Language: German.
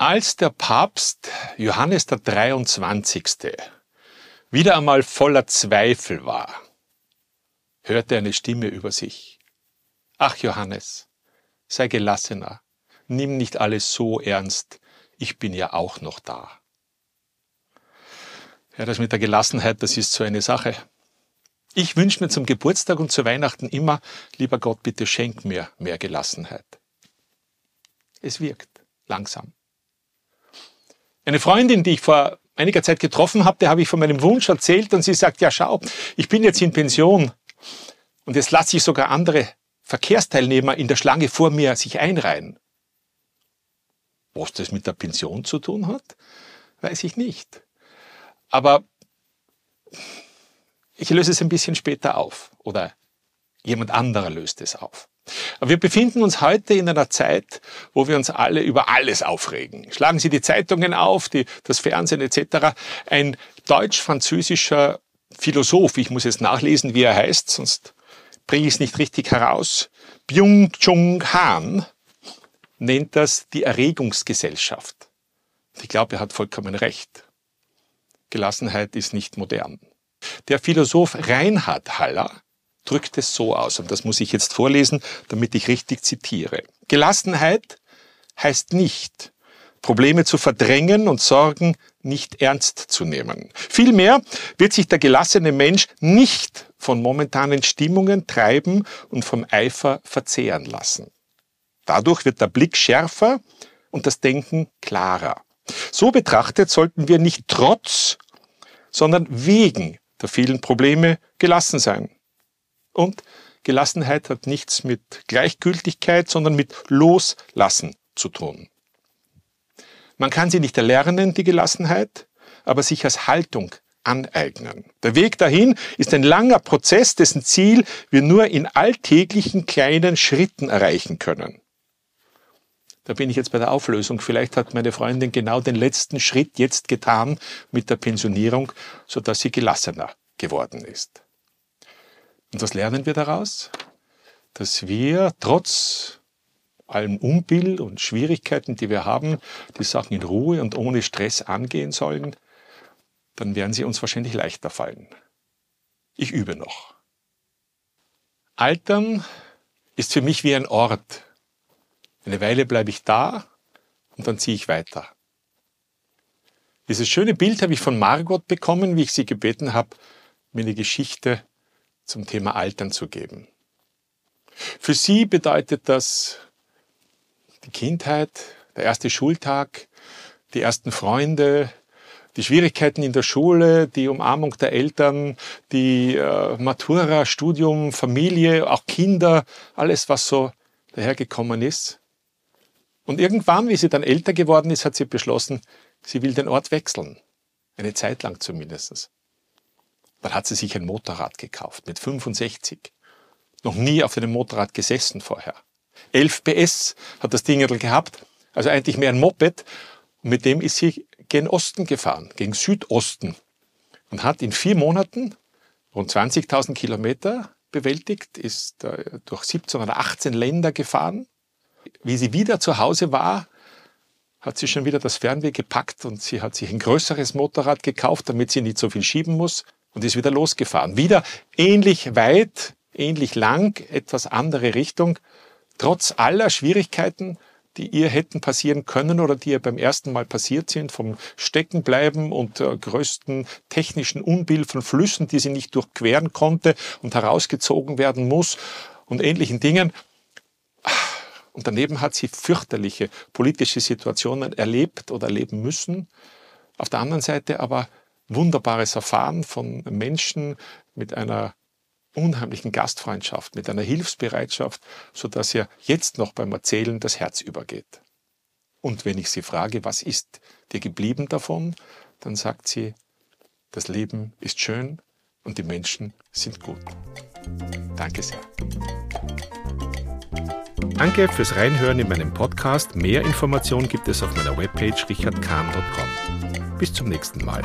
Als der Papst Johannes der 23. wieder einmal voller Zweifel war, hörte eine Stimme über sich. Ach Johannes, sei gelassener, nimm nicht alles so ernst, ich bin ja auch noch da. Ja, das mit der Gelassenheit, das ist so eine Sache. Ich wünsche mir zum Geburtstag und zu Weihnachten immer, lieber Gott, bitte schenk mir mehr Gelassenheit. Es wirkt langsam. Eine Freundin, die ich vor einiger Zeit getroffen habe, der habe ich von meinem Wunsch erzählt und sie sagt, ja schau, ich bin jetzt in Pension und jetzt lasse ich sogar andere Verkehrsteilnehmer in der Schlange vor mir sich einreihen. Was das mit der Pension zu tun hat, weiß ich nicht. Aber ich löse es ein bisschen später auf oder jemand anderer löst es auf. Aber wir befinden uns heute in einer Zeit, wo wir uns alle über alles aufregen. Schlagen Sie die Zeitungen auf, die, das Fernsehen etc. Ein deutsch-französischer Philosoph, ich muss jetzt nachlesen, wie er heißt, sonst bringe ich es nicht richtig heraus, Byung-Chung Han, nennt das die Erregungsgesellschaft. Ich glaube, er hat vollkommen recht. Gelassenheit ist nicht modern. Der Philosoph Reinhard Haller drückt es so aus, und das muss ich jetzt vorlesen, damit ich richtig zitiere. Gelassenheit heißt nicht, Probleme zu verdrängen und Sorgen nicht ernst zu nehmen. Vielmehr wird sich der gelassene Mensch nicht von momentanen Stimmungen treiben und vom Eifer verzehren lassen. Dadurch wird der Blick schärfer und das Denken klarer. So betrachtet sollten wir nicht trotz, sondern wegen der vielen Probleme gelassen sein. Und Gelassenheit hat nichts mit Gleichgültigkeit, sondern mit Loslassen zu tun. Man kann sie nicht erlernen, die Gelassenheit, aber sich als Haltung aneignen. Der Weg dahin ist ein langer Prozess, dessen Ziel wir nur in alltäglichen kleinen Schritten erreichen können. Da bin ich jetzt bei der Auflösung. Vielleicht hat meine Freundin genau den letzten Schritt jetzt getan mit der Pensionierung, sodass sie gelassener geworden ist. Und was lernen wir daraus? Dass wir trotz allem Unbill und Schwierigkeiten, die wir haben, die Sachen in Ruhe und ohne Stress angehen sollen, dann werden sie uns wahrscheinlich leichter fallen. Ich übe noch. Altern ist für mich wie ein Ort. Eine Weile bleibe ich da und dann ziehe ich weiter. Dieses schöne Bild habe ich von Margot bekommen, wie ich sie gebeten habe, mir eine Geschichte zum Thema Altern zu geben. Für sie bedeutet das die Kindheit, der erste Schultag, die ersten Freunde, die Schwierigkeiten in der Schule, die Umarmung der Eltern, die äh, Matura, Studium, Familie, auch Kinder, alles, was so dahergekommen ist. Und irgendwann, wie sie dann älter geworden ist, hat sie beschlossen, sie will den Ort wechseln. Eine Zeit lang zumindest. Dann hat sie sich ein Motorrad gekauft mit 65. Noch nie auf einem Motorrad gesessen vorher. 11 PS hat das Ding gehabt, also eigentlich mehr ein Moped. Und mit dem ist sie gen Osten gefahren, gegen Südosten. Und hat in vier Monaten rund 20.000 Kilometer bewältigt, ist äh, durch 17 oder 18 Länder gefahren. Wie sie wieder zu Hause war, hat sie schon wieder das Fernweh gepackt und sie hat sich ein größeres Motorrad gekauft, damit sie nicht so viel schieben muss und ist wieder losgefahren. Wieder ähnlich weit, ähnlich lang, etwas andere Richtung, trotz aller Schwierigkeiten, die ihr hätten passieren können oder die ihr beim ersten Mal passiert sind, vom Steckenbleiben und äh, größten technischen Unbill von Flüssen, die sie nicht durchqueren konnte und herausgezogen werden muss und ähnlichen Dingen. Und daneben hat sie fürchterliche politische Situationen erlebt oder erleben müssen. Auf der anderen Seite aber wunderbares Erfahren von Menschen mit einer unheimlichen Gastfreundschaft, mit einer Hilfsbereitschaft, so dass ihr jetzt noch beim Erzählen das Herz übergeht. Und wenn ich sie frage, was ist dir geblieben davon, dann sagt sie, das Leben ist schön und die Menschen sind gut. Danke sehr. Danke fürs Reinhören in meinem Podcast. Mehr Informationen gibt es auf meiner Webpage richardkahn.com. Bis zum nächsten Mal.